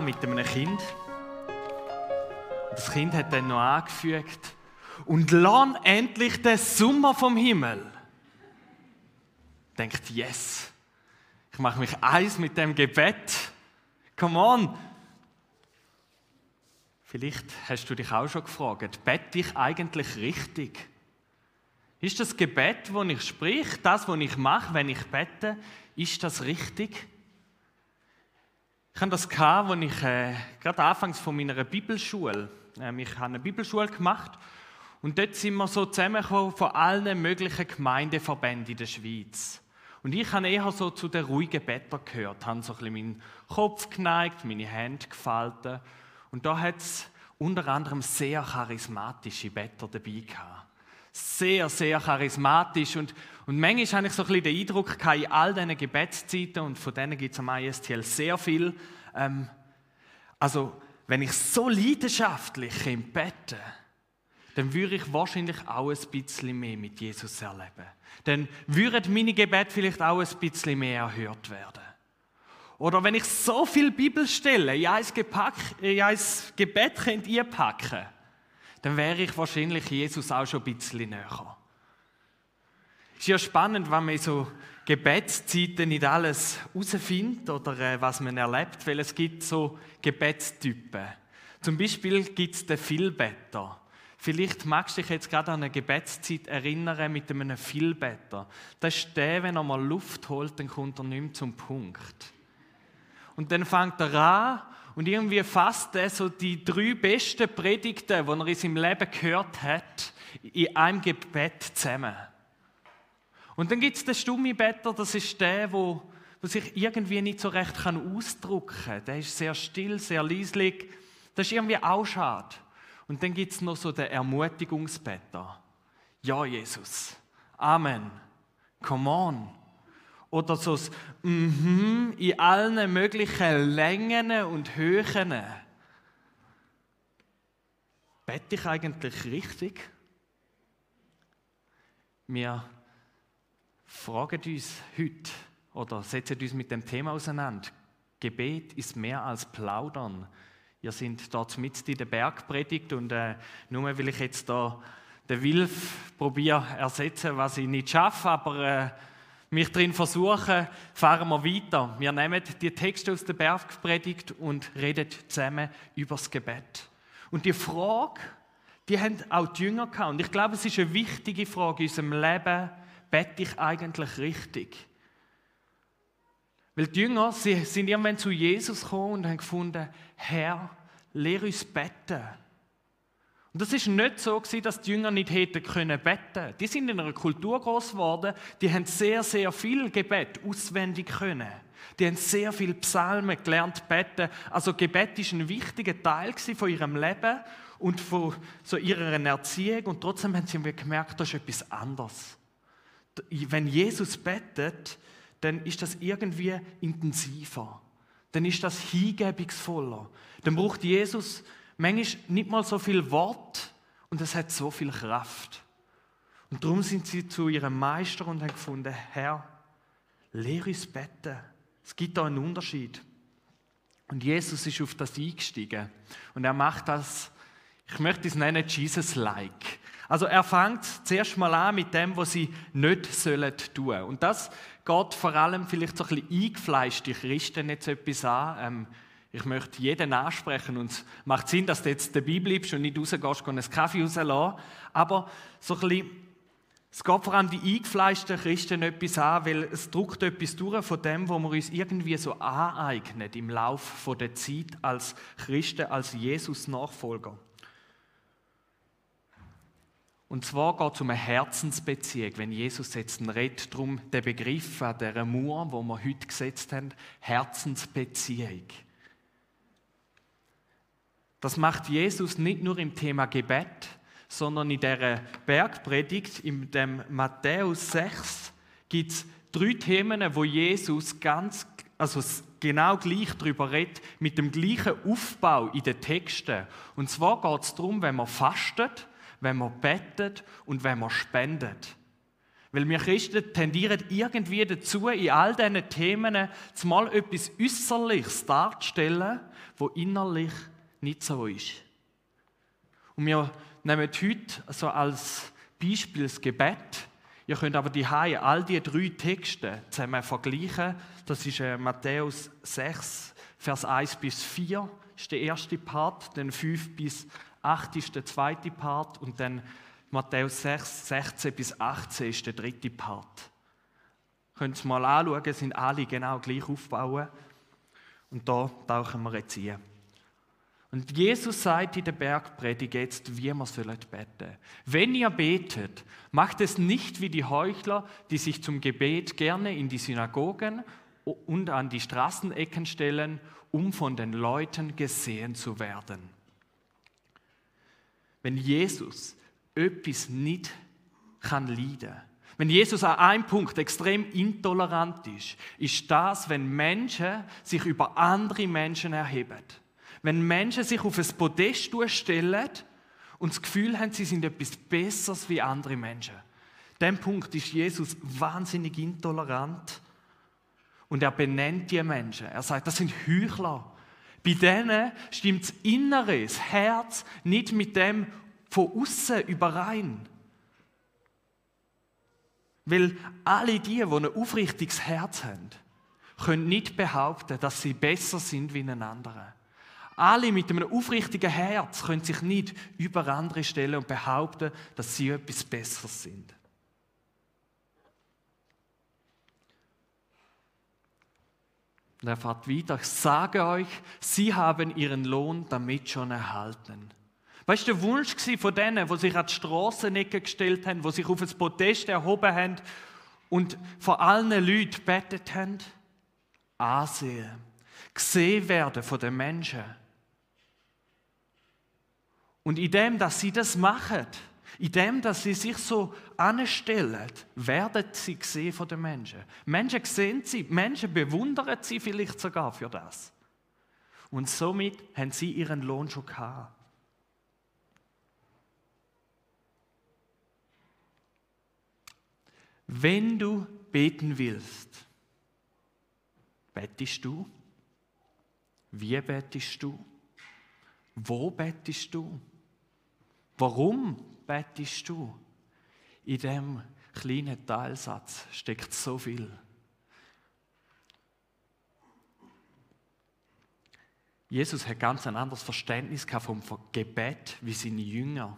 mit einem Kind. Das Kind hat dann noch angefügt, und lern endlich den Sommer vom Himmel. Denkt, yes, ich mache mich eins mit dem Gebet. Come on. Vielleicht hast du dich auch schon gefragt, bete ich eigentlich richtig? Ist das Gebet, das ich sprich, das, was ich mache, wenn ich bete, ist das richtig? Ich hatte das, als ich äh, gerade anfangs von meiner Bibelschule, äh, ich habe eine Bibelschule gemacht und dort sind wir so zusammengekommen von allen möglichen Gemeindeverbänden in der Schweiz. Und ich habe eher so zu den ruhigen Bettern gehört, habe so ein bisschen meinen Kopf geneigt, meine Hände gefaltet. Und da hat es unter anderem sehr charismatische Better dabei gehabt. Sehr, sehr charismatisch. Und, und manchmal habe ich so ein bisschen den Eindruck in all diesen Gebetszeiten, und von denen gibt es am ISTL sehr viel, ähm, also wenn ich so leidenschaftlich im Betten dann würde ich wahrscheinlich auch ein bisschen mehr mit Jesus erleben. Dann würden meine Gebete vielleicht auch ein bisschen mehr erhört werden. Oder wenn ich so viel Bibelstellen in ein, Gepack, in ein Gebet könnt einpacken dann wäre ich wahrscheinlich Jesus auch schon ein bisschen näher. Es ist ja spannend, wenn man so Gebetszeiten nicht alles herausfindet oder äh, was man erlebt, weil es gibt so Gebetstypen. Zum Beispiel gibt es den Vielbetter. Vielleicht magst du dich jetzt gerade an eine Gebetszeit erinnern mit einem Vielbetter. Das ist der, wenn er mal Luft holt, dann kommt er nicht mehr zum Punkt. Und dann fängt er an und irgendwie fasst er so die drei besten Predigten, die er in seinem Leben gehört hat, in einem Gebet zusammen. Und dann gibt es den Stummibetter, das ist der, wo, wo sich irgendwie nicht so recht kann ausdrücken kann. Der ist sehr still, sehr leislich. Das ist irgendwie auch schade. Und dann gibt es noch so den Ermutigungsbetter. Ja, Jesus. Amen. Come on. Oder so das mm in allen möglichen Längen und Höhen. Bete ich eigentlich richtig? Wir fragen uns heute oder setzen uns mit dem Thema auseinander. Gebet ist mehr als Plaudern. Ihr seid dort mit in der Bergpredigt und äh, nur weil ich jetzt da den Wilf probiere ersetzen, was ich nicht schaffe, aber äh, mich drin versuche, fahren wir weiter. Wir nehmen die Texte aus der Bergpredigt und reden zusammen über das Gebet. Und die Frage, die haben auch die Jünger gehabt. Und ich glaube, es ist eine wichtige Frage in unserem Leben. Bete ich eigentlich richtig? Weil die Jünger sie sind irgendwann zu Jesus gekommen und haben gefunden, Herr, lehre uns beten. Und das ist nicht so dass die Jünger nicht hätten können beten. Die sind in einer Kultur groß geworden, die haben sehr, sehr viel Gebet auswendig können. Die haben sehr viel Psalmen gelernt beten. Also Gebet ist ein wichtiger Teil von ihrem Leben und von so ihrer Erziehung. Und trotzdem haben sie gemerkt, das ist etwas anderes. Wenn Jesus betet, dann ist das irgendwie intensiver. Dann ist das hingebungsvoller. Dann braucht Jesus manchmal nicht mal so viel Wort und es hat so viel Kraft. Und darum sind sie zu ihrem Meister und haben gefunden, Herr, lehre uns beten. Es gibt da einen Unterschied. Und Jesus ist auf das eingestiegen. Und er macht das, ich möchte es nennen, Jesus-like. Also er fängt zuerst mal an mit dem, was sie nicht sollen tun. Und das geht vor allem vielleicht so ein bisschen eingefleischte Christen jetzt etwas an. Ähm, ich möchte jeden ansprechen und es macht Sinn, dass du jetzt dabei bleibst und nicht rausgehst und einen Kaffee rauslassen. Aber so ein bisschen, es geht vor allem die eingefleischten Christen etwas an, weil es druckt etwas durch von dem, wo wir uns irgendwie so aneignen im Laufe der Zeit als Christen, als Jesus-Nachfolger. Und zwar geht es um eine Herzensbeziehung. Wenn Jesus jetzt redet, darum der Begriff an dieser Mauer, wo wir heute gesetzt haben, Herzensbeziehung. Das macht Jesus nicht nur im Thema Gebet, sondern in der Bergpredigt, in dem Matthäus 6, gibt es drei Themen, wo Jesus ganz, also genau gleich darüber redet, mit dem gleichen Aufbau in den Texten. Und zwar geht es darum, wenn man fastet, wenn man betet und wenn man spendet. Weil wir Christen tendieren irgendwie dazu, in all diesen Themen mal etwas Äußerliches darzustellen, wo innerlich nicht so ist. Und wir nehmen heute so als Beispiel das Gebet. Ihr könnt aber die all die drei Texte zusammen vergleichen. Das ist äh, Matthäus 6, Vers 1 bis 4 ist der erste Part, dann 5 bis 8 ist der zweite Part und dann Matthäus 6, 16 bis 18 ist der dritte Part. Könnt ihr mal anschauen, sind alle genau gleich aufbauen. Und da tauchen wir jetzt ein. Und Jesus sagt in der Bergpredigt jetzt, wie wir sollen beten. Wenn ihr betet, macht es nicht wie die Heuchler, die sich zum Gebet gerne in die Synagogen und an die Straßenecken stellen, um von den Leuten gesehen zu werden. Wenn Jesus etwas nicht kann leiden wenn Jesus an einem Punkt extrem intolerant ist, ist das, wenn Menschen sich über andere Menschen erheben. Wenn Menschen sich auf ein Podest stellen und das Gefühl haben, sie sind etwas Besseres wie andere Menschen. Dem Punkt ist Jesus wahnsinnig intolerant und er benennt die Menschen. Er sagt, das sind Heuchler. Bei denen stimmt das Innere, das Herz nicht mit dem von außen überein. Weil alle die, die ein aufrichtiges Herz haben, können nicht behaupten, dass sie besser sind wie ein anderer. Alle mit einem aufrichtigen Herz können sich nicht über andere stellen und behaupten, dass sie etwas Besseres sind. Und er fährt weiter, ich sage euch, sie haben ihren Lohn damit schon erhalten. Weißt du, der Wunsch von denen, die sich an die Strassenecke gestellt haben, die sich auf das Podest erhoben haben und vor allen Leuten betet haben? Ansehen, gesehen werden von den Menschen. Und in dem, dass sie das machen, in dem, dass sie sich so anstellen, werden sie gesehen von den Menschen. Menschen sehen sie, Menschen bewundern sie vielleicht sogar für das. Und somit haben sie ihren Lohn schon gehabt. Wenn du beten willst, bettest du? Wie bettest du? Wo bettest du? Warum bettest du? In dem kleinen Teilsatz steckt so viel. Jesus hat ganz ein anderes Verständnis vom Gebet wie seine Jünger.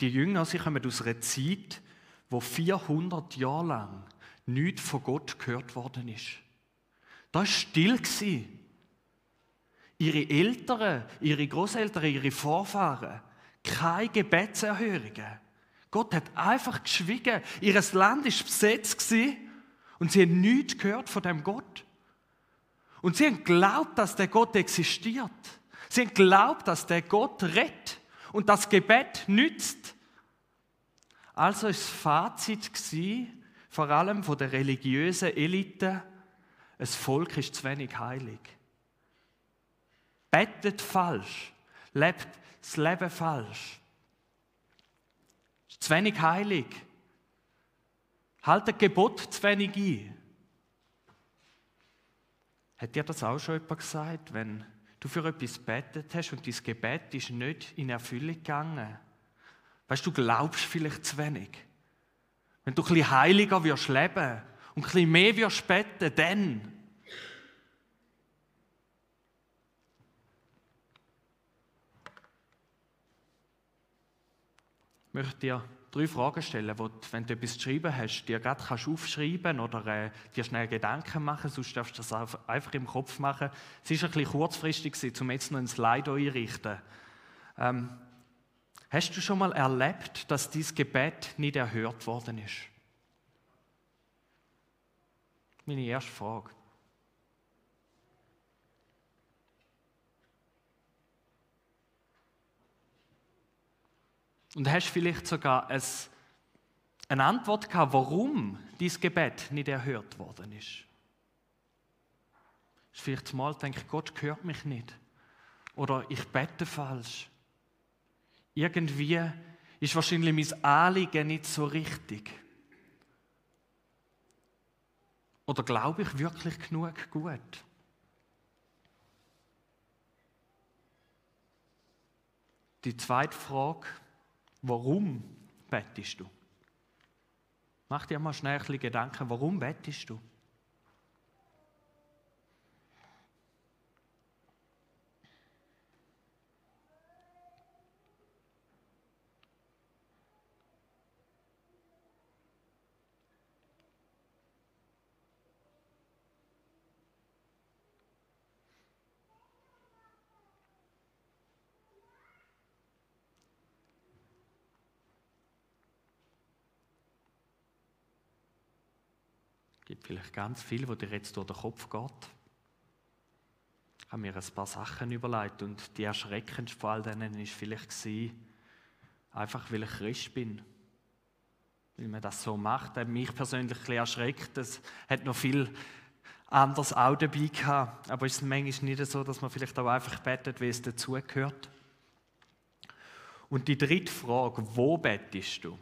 Die Jünger, sie kommen aus einer Zeit, wo 400 Jahre lang nichts von Gott gehört worden ist. Da war still. Ihre Eltern, ihre Großeltern, ihre Vorfahren, keine Gebetserhörungen. Gott hat einfach geschwiegen. Ihr Land war besetzt und sie haben nichts gehört von dem Gott. Und sie haben geglaubt, dass der Gott existiert. Sie haben geglaubt, dass der Gott rettet und das Gebet nützt. Also war das Fazit vor allem von der religiösen Elite, das Volk ist zu wenig heilig. Bettet falsch, lebt das Leben falsch. Ist zu wenig heilig. Haltet Gebot zu wenig ein. Hat dir das auch schon jemand gesagt, wenn du für etwas betet hast und dein Gebet ist nicht in Erfüllung gegangen? Weißt du, glaubst vielleicht zu wenig. Wenn du ein bisschen heiliger wirst leben und ein bisschen mehr wirst beten, dann. Ich möchte dir drei Fragen stellen, wo du, wenn du etwas geschrieben hast, dir gerade kannst aufschreiben oder äh, dir schnell Gedanken machen, sonst darfst du das einfach im Kopf machen. Es ist ein bisschen kurzfristig, um jetzt noch ein Slide einrichten. Ähm, Hast du schon mal erlebt, dass dieses Gebet nicht erhört worden ist? Meine erste Frage. Und hast vielleicht sogar eine Antwort gehabt, warum dieses Gebet nicht erhört worden ist? Vielleicht mal denke ich, Gott hört mich nicht. Oder ich bete falsch irgendwie ist wahrscheinlich mein Anliegen nicht so richtig. Oder glaube ich wirklich genug gut? Die zweite Frage, warum bettest du? Mach dir mal schnell ein bisschen Gedanken, warum bettest du? Vielleicht ganz viel, wo dir jetzt durch den Kopf geht. Ich habe mir ein paar Sachen überlegt und die erschreckendste von all denen war vielleicht einfach weil ich Christ bin. Weil man das so macht, hat mich persönlich ein erschreckt. Es hat noch viel anderes auch dabei gehabt. Aber es ist manchmal nicht so, dass man vielleicht auch einfach betet, wie es dazugehört. Und die dritte Frage, wo bettest du?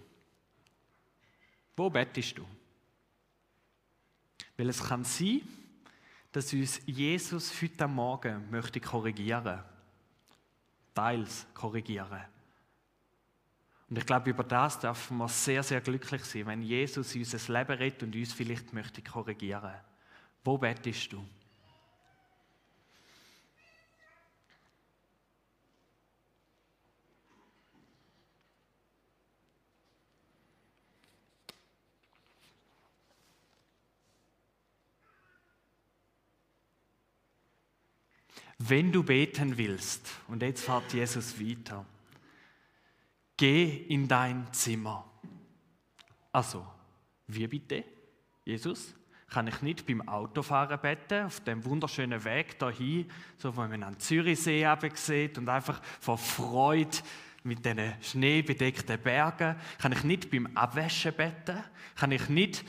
Wo bettest du? Weil es kann sein, dass uns Jesus heute Morgen möchte korrigieren. Teils korrigieren. Und ich glaube, über das dürfen wir sehr, sehr glücklich sein, wenn Jesus unser Leben rettet und uns vielleicht möchte korrigieren. Wo bettest du? Wenn du beten willst, und jetzt fährt Jesus weiter, geh in dein Zimmer. Also, wie bitte? Jesus? Kann ich nicht beim Autofahren beten, auf dem wunderschönen Weg dahin, so wo man an Zürichsee sieht und einfach vor Freude mit diesen schneebedeckten Bergen? Kann ich nicht beim Abwäschen beten? Kann ich nicht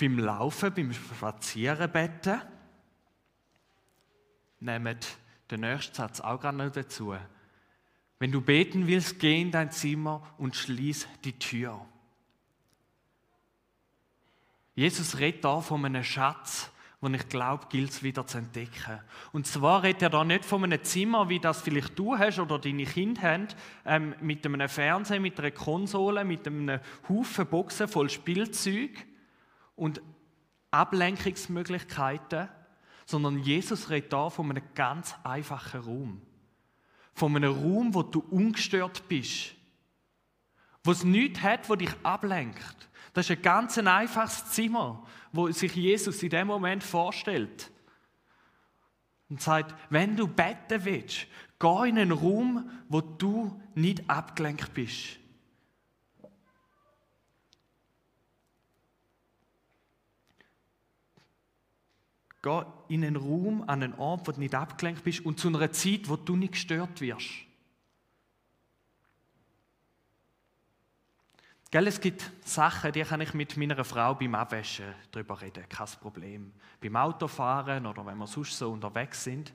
beim Laufen, beim Spazieren beten? Nehmt den nächsten Satz auch gerade noch dazu. Wenn du beten willst, geh in dein Zimmer und schließ die Tür. Jesus redet da von einem Schatz, den ich glaube, gilt es wieder zu entdecken. Und zwar redet er da nicht von einem Zimmer, wie das vielleicht du hast oder deine Kinder haben, ähm, mit einem Fernseher, mit einer Konsole, mit einem Haufen Boxen voll Spielzeug und Ablenkungsmöglichkeiten, sondern Jesus redet da von einem ganz einfachen Raum. Von einem Raum, wo du ungestört bist. Wo es nichts hat, wo dich ablenkt. Das ist ein ganz einfaches Zimmer, wo sich Jesus in dem Moment vorstellt. Und sagt, wenn du beten willst, geh in einen Raum, wo du nicht abgelenkt bist. Geh in einen Raum, an einen Ort, wo du nicht abgelenkt bist und zu einer Zeit, wo du nicht gestört wirst. Gell, es gibt Sachen, die kann ich mit meiner Frau beim Abwaschen darüber reden, kein Problem. Beim Autofahren oder wenn wir sonst so unterwegs sind.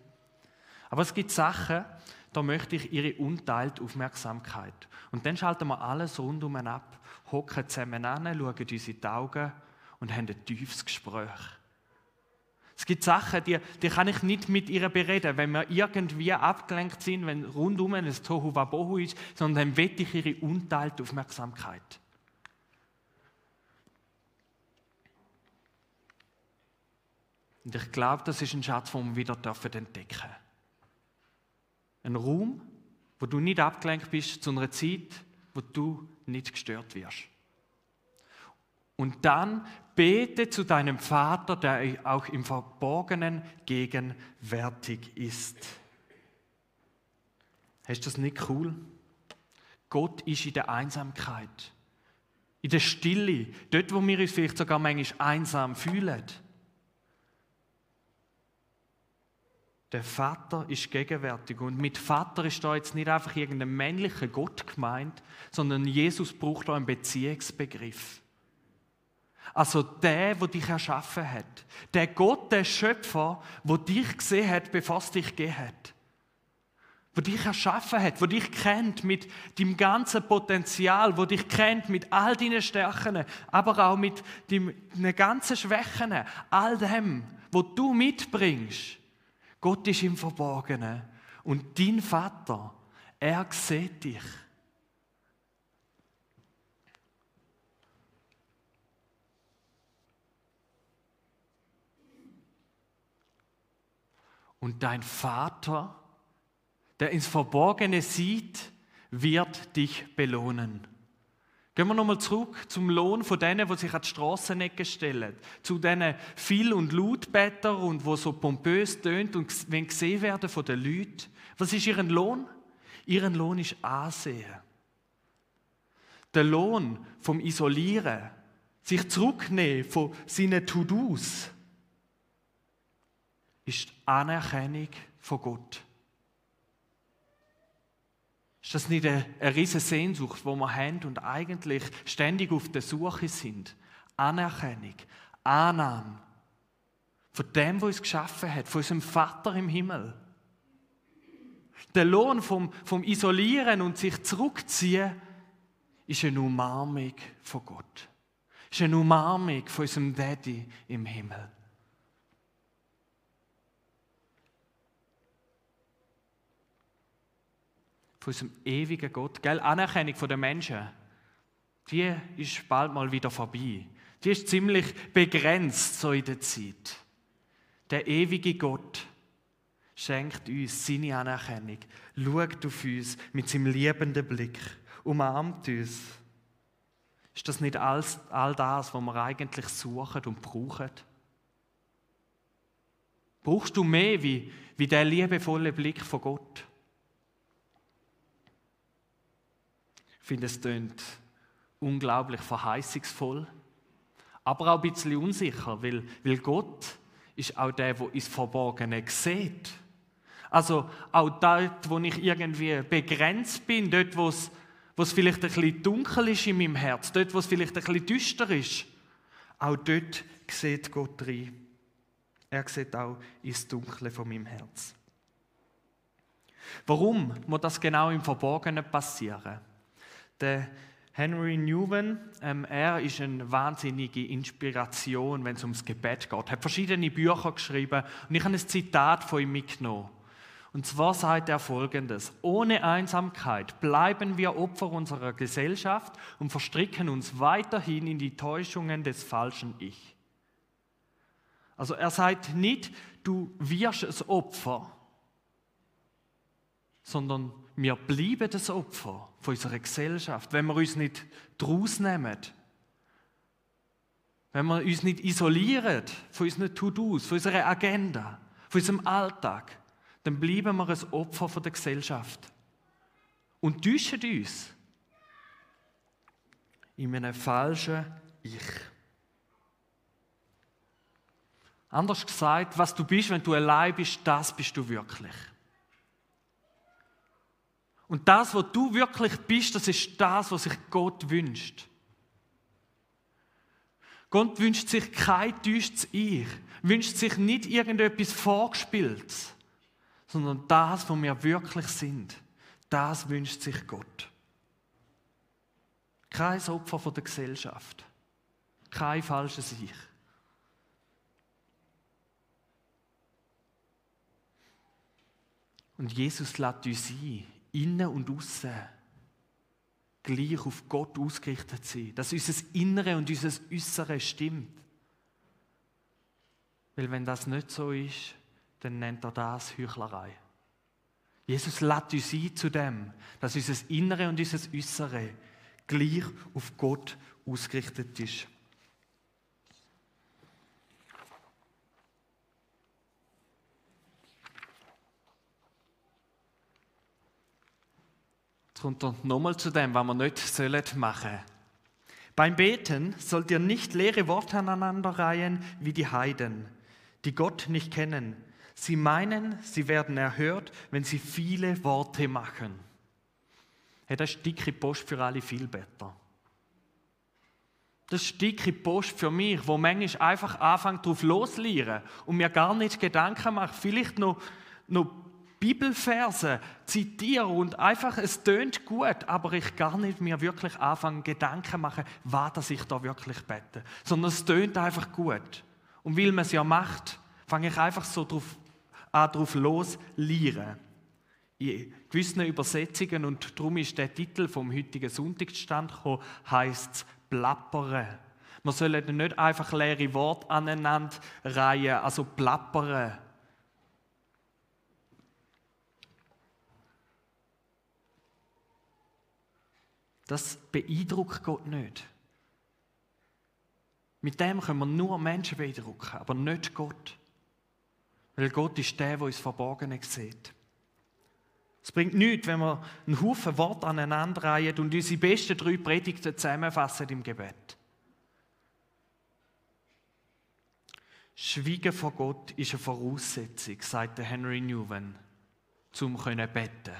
Aber es gibt Sachen, da möchte ich ihre unteilte Aufmerksamkeit. Und dann schalten wir alles rundum ab, hocken zusammen an, schauen uns in die Augen und haben ein tiefes Gespräch. Es gibt Sachen, die, die kann ich nicht mit ihr bereden, wenn wir irgendwie abgelenkt sind, wenn rundum ein Tohu Wabohu ist, sondern dann wette ich ihre unteilte Aufmerksamkeit. Und ich glaube, das ist ein Schatz, den wir wieder entdecken dürfen. Ein Raum, wo du nicht abgelenkt bist, zu einer Zeit, wo du nicht gestört wirst. Und dann bete zu deinem Vater, der auch im Verborgenen gegenwärtig ist. Du das nicht cool? Gott ist in der Einsamkeit, in der Stille, dort, wo wir uns vielleicht sogar manchmal einsam fühlen. Der Vater ist gegenwärtig und mit Vater ist da jetzt nicht einfach irgendein männlicher Gott gemeint, sondern Jesus braucht da einen Beziehungsbegriff. Also der, der dich erschaffen hat. Der Gott, der Schöpfer, der dich gesehen hat, bevor es dich gegeben hat. wo dich erschaffen hat, wo dich kennt mit dem ganzen Potenzial, wo dich kennt mit all deinen Stärken, aber auch mit deinen ganzen Schwächen, all dem, wo du mitbringst. Gott ist im Verborgenen und dein Vater, er sieht dich. Und dein Vater, der ins Verborgene sieht, wird dich belohnen. Gehen wir nochmal zurück zum Lohn von denen, die sich an die Strassenecke stellen. Zu denen viel- und Lautbetter und wo so pompös tönt und wenn gesehen werden von den Leuten. Was ist ihren Lohn? Ihren Lohn ist Ansehen. Der Lohn vom Isolieren, sich zurücknehmen von seinen To-Dos, ist die Anerkennung von Gott. Ist das nicht eine, riesige Sehnsucht, wo wir haben und eigentlich ständig auf der Suche sind? Anerkennung, Annahme von dem, was uns geschaffen hat, von unserem Vater im Himmel. Der Lohn vom, vom Isolieren und sich zurückziehen ist eine Umarmung von Gott. Ist eine Umarmung von unserem Daddy im Himmel. Von unserem ewigen Gott. Gell? Anerkennung von den Menschen, die ist bald mal wieder vorbei. Die ist ziemlich begrenzt so in der Zeit. Der ewige Gott schenkt uns seine Anerkennung, schaut auf uns mit seinem liebenden Blick, umarmt uns. Ist das nicht all, all das, was wir eigentlich suchen und brauchen? Brauchst du mehr wie, wie der liebevolle Blick von Gott? Ich finde, es klingt unglaublich verheißungsvoll, aber auch ein bisschen unsicher, weil, weil Gott ist auch der, der ins Verborgene sieht. Also auch dort, wo ich irgendwie begrenzt bin, dort, wo es, wo es vielleicht ein bisschen dunkel ist in meinem Herz, dort, wo es vielleicht ein bisschen düster ist, auch dort sieht Gott rein. Er sieht auch ins Dunkle von meinem Herz. Warum muss das genau im Verborgenen passieren? Der Henry Newman, ähm, er ist eine wahnsinnige Inspiration, wenn es ums Gebet geht. Er hat verschiedene Bücher geschrieben und ich habe ein Zitat von ihm mitgenommen. Und zwar sagt er folgendes: Ohne Einsamkeit bleiben wir Opfer unserer Gesellschaft und verstricken uns weiterhin in die Täuschungen des falschen Ich. Also er sagt nicht, du wirst ein Opfer, sondern wir bleiben das Opfer von unserer Gesellschaft, wenn wir uns nicht draus nehmen. Wenn wir uns nicht isolieren von unseren To-Dos, von unserer Agenda, von unserem Alltag, dann bleiben wir ein Opfer von der Gesellschaft und täuschen uns in einem falschen Ich. Anders gesagt, was du bist, wenn du allein bist, das bist du wirklich. Und das, was du wirklich bist, das ist das, was sich Gott wünscht. Gott wünscht sich kein täuschtes Ich, wünscht sich nicht irgendetwas Vorgespieltes, sondern das, was wir wirklich sind. Das wünscht sich Gott. Kein Opfer von der Gesellschaft. Kein falsches Ich. Und Jesus lädt uns ein, innen und außen gleich auf Gott ausgerichtet sein. Dass unser Innere und unser Äußere stimmt. Weil wenn das nicht so ist, dann nennt er das Heuchlerei. Jesus lädt uns ein zu dem, dass unser Innere und unser Äußere gleich auf Gott ausgerichtet ist. Jetzt kommt er nochmal zu dem, was wir nicht sollen machen Beim Beten sollt ihr nicht leere Worte aneinanderreihen wie die Heiden, die Gott nicht kennen. Sie meinen, sie werden erhört, wenn sie viele Worte machen. Hey, das ist dicke Post für alle Vielbetter. Das ist dicke Post für mich, wo manchmal einfach anfängt, drauf loszulieren und mir gar nicht Gedanken macht, vielleicht noch, noch Bibelverse zitiere und einfach, es tönt gut, aber ich gar nicht mir wirklich anfangen, Gedanken machen, was das ich da wirklich bete. Sondern es tönt einfach gut. Und weil man es ja macht, fange ich einfach so drauf an, drauf los, lieren. In gewissen Übersetzungen, und darum ist der Titel vom heutigen Sonntagsstand gekommen, heisst es Plappern. Man soll nicht einfach leere Worte aneinander reihen, also plappern. Das beeindruckt Gott nicht. Mit dem können wir nur Menschen beeindrucken, aber nicht Gott. Weil Gott ist der, der uns Verborgene sieht. Es bringt nichts, wenn wir einen Haufen Worte aneinanderreihen und unsere besten drei Predigten zusammenfassen im Gebet. Schweigen vor Gott ist eine Voraussetzung, sagt Henry Newman, zum können.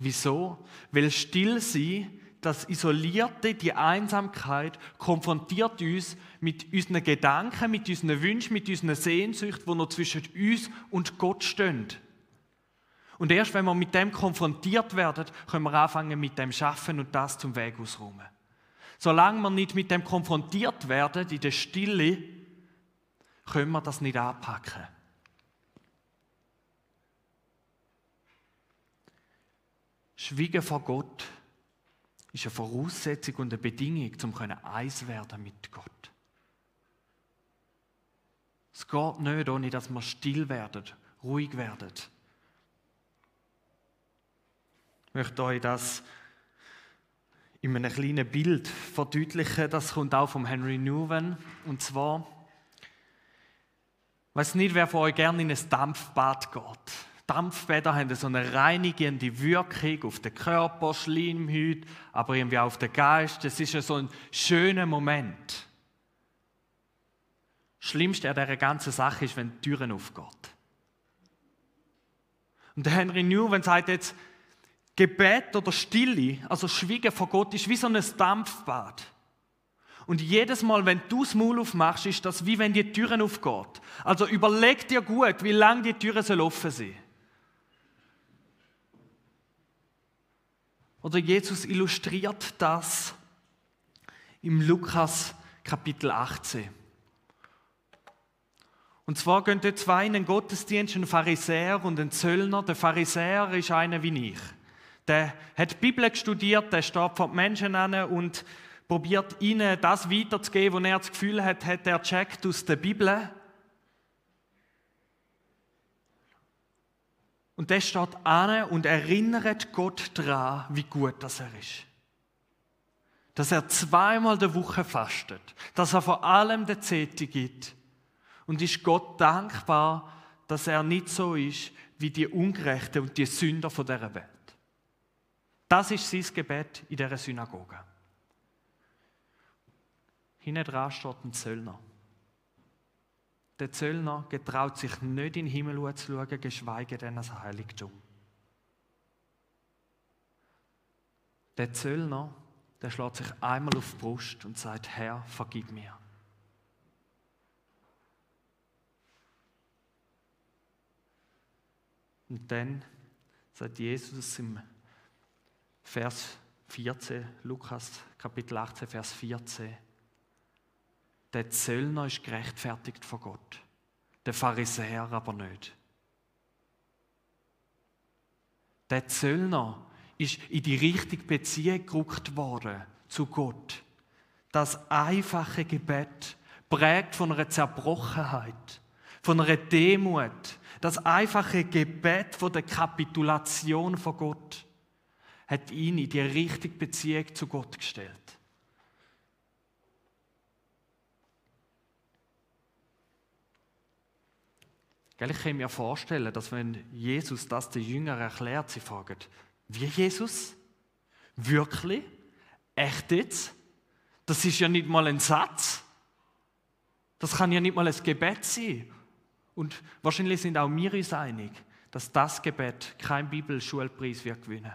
Wieso? Weil still sein, das Isolierte, die Einsamkeit, konfrontiert uns mit unseren Gedanken, mit unseren Wünschen, mit unseren Sehnsüchten, die noch zwischen uns und Gott stehen. Und erst wenn wir mit dem konfrontiert werden, können wir anfangen mit dem Schaffen und das zum Weg ausräumen. Solange wir nicht mit dem konfrontiert werden, in der Stille, können wir das nicht anpacken. Schweigen vor Gott ist eine Voraussetzung und eine Bedingung, um eins werden mit Gott. Es geht nicht, ohne dass wir still werden, ruhig werden. Ich möchte euch das in einem kleinen Bild verdeutlichen. Das kommt auch vom Henry Newman. Und zwar, ich weiß nicht, wer von euch gerne in ein Dampfbad geht. Dampfbäder haben so eine reinigende Wirkung auf den Körper, Schleimhaut, aber irgendwie auch auf den Geist. Das ist so ein schöner Moment. Schlimmste an dieser ganzen Sache ist, wenn die Türen aufgehen. Und der Henry Newman sagt jetzt, Gebet oder Stille, also Schwiegen vor Gott, ist wie so ein Dampfbad. Und jedes Mal, wenn du das Maul aufmachst, ist das wie wenn die Türen aufgeht. Also überleg dir gut, wie lange die Türen offen sein sollen. Oder Jesus illustriert das im Lukas Kapitel 18. Und zwar gehen dort zwei in den Gottesdienst, ein Pharisäer und ein Zöllner. Der Pharisäer ist einer wie ich. Der hat die Bibel studiert, der steht vor den Menschen an und probiert ihnen das weiterzugeben, was er das Gefühl hat, hat er checkt aus der Bibel. Und der steht an und erinnert Gott daran, wie gut das er ist. Dass er zweimal der Woche fastet, dass er vor allem der Zehnte gibt und ist Gott dankbar, dass er nicht so ist wie die Ungerechten und die Sünder von dieser Welt. Das ist sein Gebet in dieser Synagoge. Hinten dran steht ein Zöllner. Der Zöllner getraut sich nicht in den Himmel zu schauen, geschweige denn ans Heiligtum. Der Zöllner, der schlägt sich einmal auf die Brust und sagt, Herr, vergib mir. Und dann sagt Jesus im Vers 14, Lukas Kapitel 18, Vers 14, der Zöllner ist gerechtfertigt vor Gott, der Pharisäer aber nicht. Der Zöllner ist in die richtige Beziehung gerückt worden zu Gott. Das einfache Gebet, prägt von einer Zerbrochenheit, von einer Demut, das einfache Gebet von der Kapitulation vor Gott hat ihn in die richtige Beziehung zu Gott gestellt. Ich kann mir vorstellen, dass wenn Jesus das den Jüngern erklärt, sie fragen, wie Jesus? Wirklich? Echt jetzt? Das ist ja nicht mal ein Satz. Das kann ja nicht mal ein Gebet sein. Und wahrscheinlich sind auch wir uns einig, dass das Gebet kein Bibelschulpreis wird gewinnen.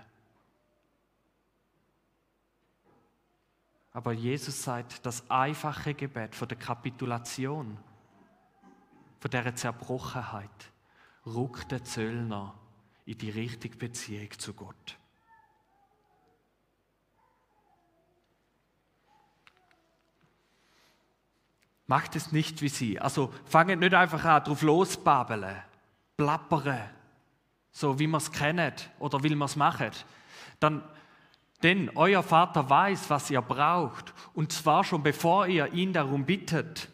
Aber Jesus sagt, das einfache Gebet von der Kapitulation von dieser Zerbrochenheit rückt der Zöllner in die richtige Beziehung zu Gott. Macht es nicht wie sie. Also fangt nicht einfach an, drauf losbabeln, plappern, so wie man es kennt oder will man es machen. Dann, denn euer Vater weiß, was ihr braucht, und zwar schon bevor ihr ihn darum bittet.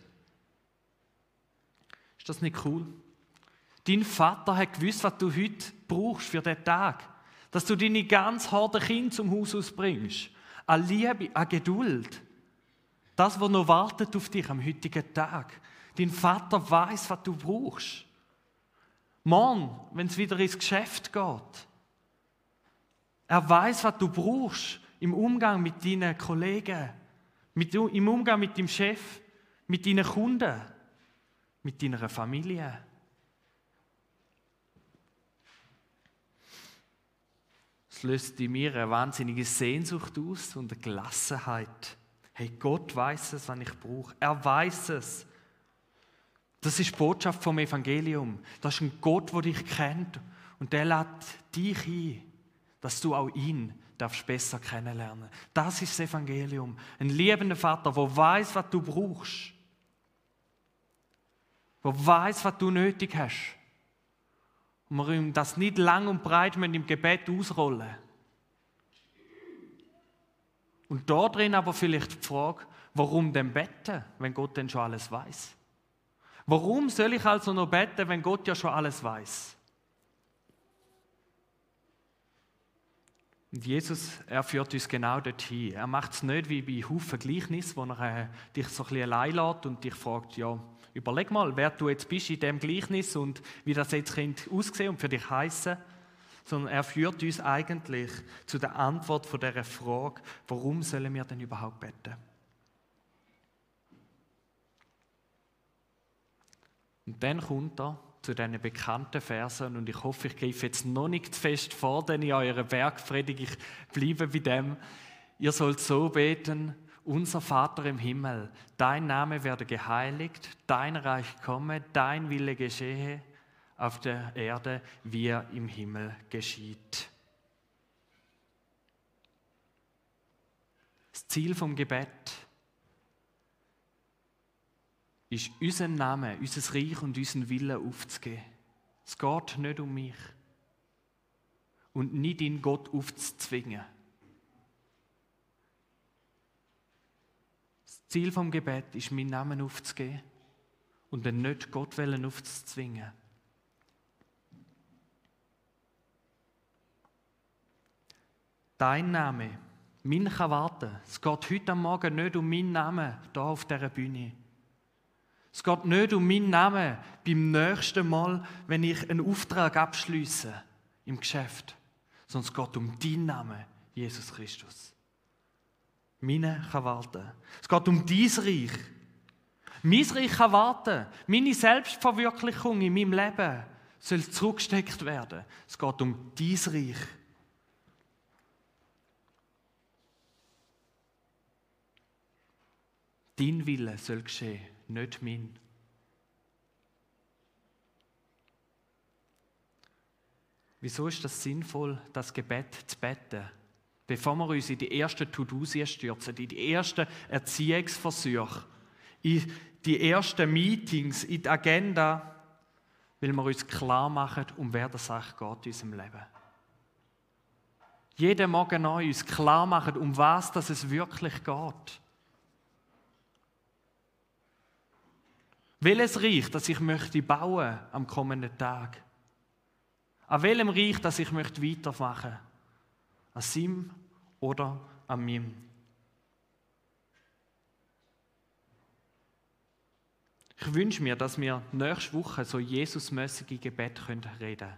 Ist das nicht cool? Dein Vater hat gewusst, was du heute brauchst für den Tag. Dass du deine ganz harte Kinder zum Haus ausbringst. An Liebe, an Geduld. Das, was noch wartet auf dich am heutigen Tag. Dein Vater weiß, was du brauchst. Morgen, wenn es wieder ins Geschäft geht. Er weiß, was du brauchst im Umgang mit deinen Kollegen, mit, im Umgang mit dem Chef, mit deinen Kunden, mit deiner Familie. Es löst in mir eine wahnsinnige Sehnsucht aus und eine Gelassenheit. Hey, Gott weiß es, was ich brauche. Er weiß es. Das ist die Botschaft vom Evangelium. Das ist ein Gott, der dich kennt und der lädt dich ein, dass du auch ihn darfst besser kennenlernen. Das ist das Evangelium. Ein liebender Vater, der weiß, was du brauchst, der weiß, was du nötig hast. Und wir ihm das nicht lang und breit im Gebet ausrollen. Und da drin aber vielleicht die Frage, warum denn beten, wenn Gott denn schon alles weiß? Warum soll ich also noch beten, wenn Gott ja schon alles weiß? Und Jesus, er führt uns genau dorthin. Er macht es nicht wie bei Haufen Gleichnis, wo er äh, dich so ein bisschen allein lässt und dich fragt, ja, überleg mal, wer du jetzt bist in dem Gleichnis und wie das jetzt Kind aussehen und für dich heißen sondern er führt uns eigentlich zu der Antwort von der Frage, warum sollen wir denn überhaupt beten? Und dann kommt er zu diesen bekannten Versen und ich hoffe, ich greife jetzt noch nicht zu fest vor, denn in eurer Bergpredigt, ich bleibe bei dem. Ihr sollt so beten, unser Vater im Himmel, dein Name werde geheiligt, dein Reich komme, dein Wille geschehe, auf der Erde, wie er im Himmel geschieht. Das Ziel vom Gebet ist, unseren Namen, unser Reich und unseren Willen aufzugeben. Es geht nicht um mich und nicht in Gott aufzuzwingen. Ziel vom Gebet ist, meinen Namen aufzugeben und dann nicht Gott aufzuzwingen. Dein Name, mein kann warten. Es geht heute Morgen nicht um meinen Namen hier auf dieser Bühne. Es geht nicht um meinen Namen beim nächsten Mal, wenn ich einen Auftrag abschließe im Geschäft, sondern es geht um deinen Namen, Jesus Christus. Meine kann warten. Es geht um dein Reich. Mein Reich kann warten. Meine Selbstverwirklichung in meinem Leben soll zurückgesteckt werden. Es geht um dein Reich. Dein Wille soll geschehen, nicht mein. Wieso ist das sinnvoll, das Gebet zu beten? Bevor wir uns in die ersten To-Dos stürzen, in die ersten Erziehungsversuche, in die ersten Meetings, in die Agenda, weil wir uns klar machen, um wer das Sache geht in unserem Leben. Jeden Morgen neu uns klar machen, um was das es wirklich geht. Welches Reich, das ich möchte bauen am kommenden Tag? An welchem Reich, das ich möchte weitermachen? An Sim oder an Mim? Ich wünsche mir, dass wir nächste Woche so Jesusmäßige Gebet reden können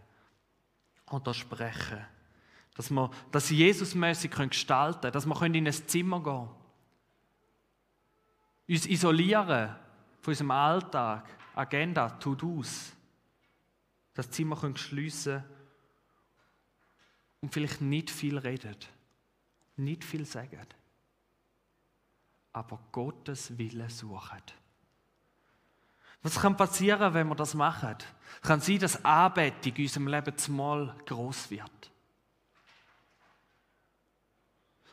oder sprechen. Dass wir das Jesusmäßig gestalten können, dass wir in ein Zimmer gehen können. Uns isolieren von unserem Alltag, Agenda, To-Dos, das Zimmer können schliessen und vielleicht nicht viel reden, nicht viel sagen, aber Gottes Wille suchen. Was kann passieren, wenn wir das machen? Es kann sein, dass Anbetung in unserem Leben zumal groß wird.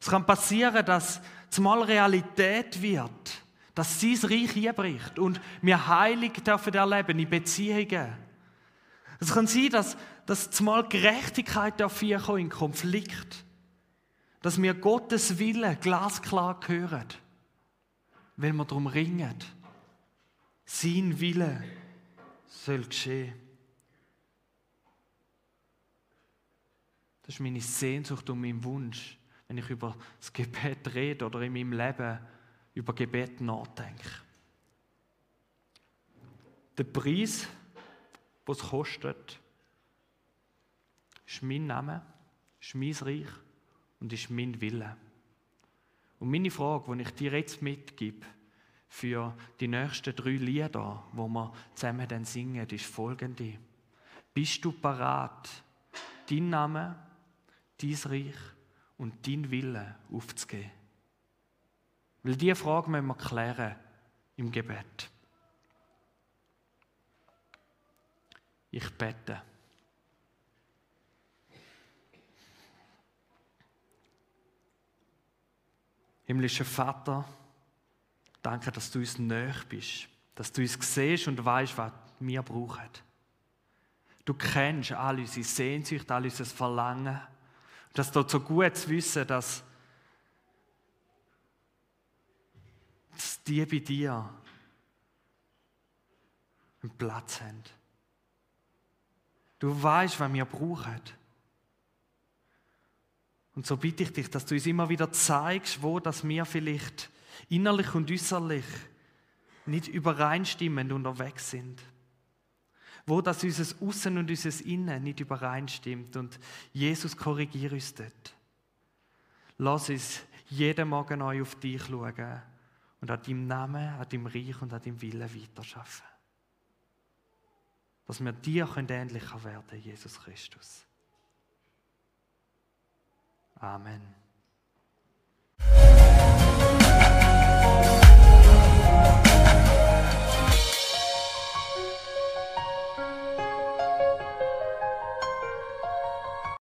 Es kann passieren, dass zumal Realität wird, dass sein Reich einbricht und wir heilig dürfen erleben in Beziehungen. Es kann sein, dass, dass zumal Gerechtigkeit dafür in Konflikt, dass wir Gottes Wille glasklar hören, wenn wir darum ringen. Sein Wille soll geschehen. Das ist meine Sehnsucht und mein Wunsch, wenn ich über das Gebet rede oder in meinem Leben über Gebet nachdenke. Der Preis, was es kostet, ist mein Name, ist mein Reich und ist mein Wille. Und meine Frage, die ich dir jetzt mitgebe, für die nächsten drei Lieder, wo wir zusammen dann singen, ist folgende. Bist du parat, dein Name, dein Reich und dein Wille aufzugeben? Weil diese Frage müssen wir klären im Gebet. Ich bete. Himmlischer Vater, Danke, dass du uns näher bist, dass du uns siehst und weißt, was wir brauchen. Du kennst all unsere Sehnsucht, all unser Verlangen. Und das tut so gut zu wissen, dass, die bei dir einen Platz haben. Du weißt, was wir brauchen. Und so bitte ich dich, dass du uns immer wieder zeigst, wo dass wir vielleicht innerlich und äußerlich nicht übereinstimmend unterwegs sind. Wo das unser Aussen und unser Innen nicht übereinstimmt. Und Jesus korrigiert uns dort. Lass uns jeden Morgen neu auf dich schauen und an deinem Namen, an deinem Reich und an deinem Willen weiterschaffen. Dass wir dir ähnlicher werden, Jesus Christus. Amen. Musik